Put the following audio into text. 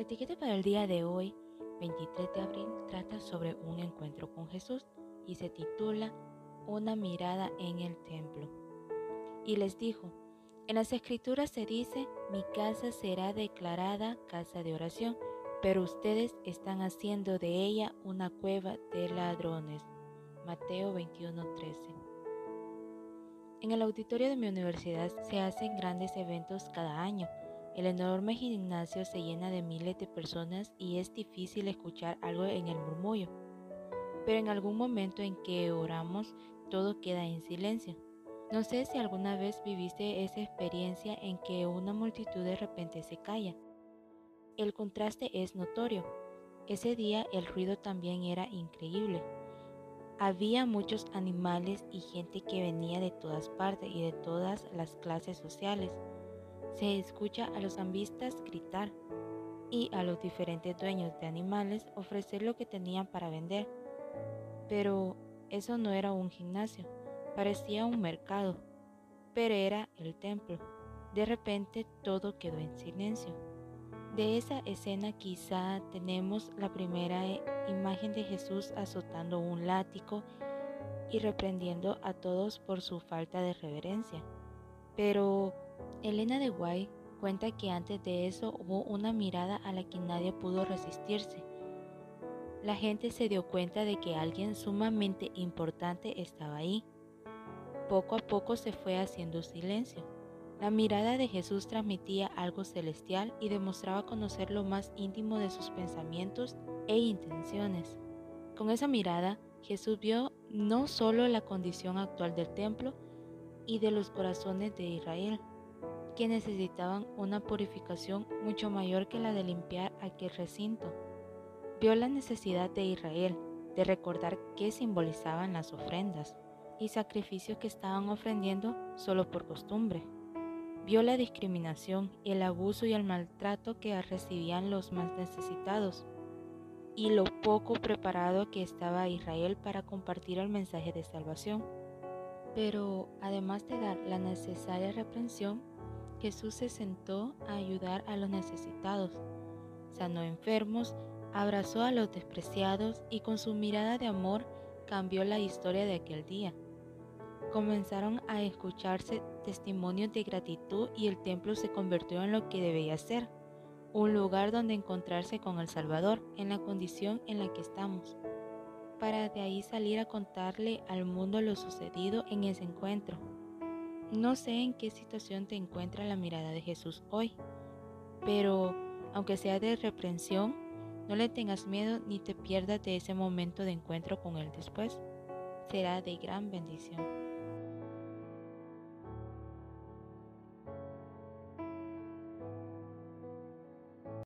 La etiqueta para el día de hoy, 23 de abril, trata sobre un encuentro con Jesús y se titula Una mirada en el templo. Y les dijo, en las escrituras se dice, mi casa será declarada casa de oración, pero ustedes están haciendo de ella una cueva de ladrones. Mateo 21:13. En el auditorio de mi universidad se hacen grandes eventos cada año. El enorme gimnasio se llena de miles de personas y es difícil escuchar algo en el murmullo. Pero en algún momento en que oramos, todo queda en silencio. No sé si alguna vez viviste esa experiencia en que una multitud de repente se calla. El contraste es notorio. Ese día el ruido también era increíble. Había muchos animales y gente que venía de todas partes y de todas las clases sociales. Se escucha a los ambistas gritar y a los diferentes dueños de animales ofrecer lo que tenían para vender. Pero eso no era un gimnasio Parecía un mercado, pero era el templo. De repente todo quedó en silencio. De esa escena quizá tenemos la primera eh, imagen de Jesús azotando un látigo y reprendiendo a todos por su falta de reverencia. Pero Elena de Guay cuenta que antes de eso hubo una mirada a la que nadie pudo resistirse. La gente se dio cuenta de que alguien sumamente importante estaba ahí. Poco a poco se fue haciendo silencio. La mirada de Jesús transmitía algo celestial y demostraba conocer lo más íntimo de sus pensamientos e intenciones. Con esa mirada, Jesús vio no solo la condición actual del templo y de los corazones de Israel, que necesitaban una purificación mucho mayor que la de limpiar aquel recinto. Vio la necesidad de Israel de recordar qué simbolizaban las ofrendas, y sacrificios que estaban ofrendiendo solo por costumbre. Vio la discriminación, el abuso y el maltrato que recibían los más necesitados y lo poco preparado que estaba Israel para compartir el mensaje de salvación. Pero además de dar la necesaria reprensión, Jesús se sentó a ayudar a los necesitados, sanó enfermos, abrazó a los despreciados y con su mirada de amor cambió la historia de aquel día. Comenzaron a escucharse testimonios de gratitud y el templo se convirtió en lo que debía ser, un lugar donde encontrarse con el Salvador en la condición en la que estamos, para de ahí salir a contarle al mundo lo sucedido en ese encuentro. No sé en qué situación te encuentra la mirada de Jesús hoy, pero aunque sea de reprensión, no le tengas miedo ni te pierdas de ese momento de encuentro con Él después. Será de gran bendición.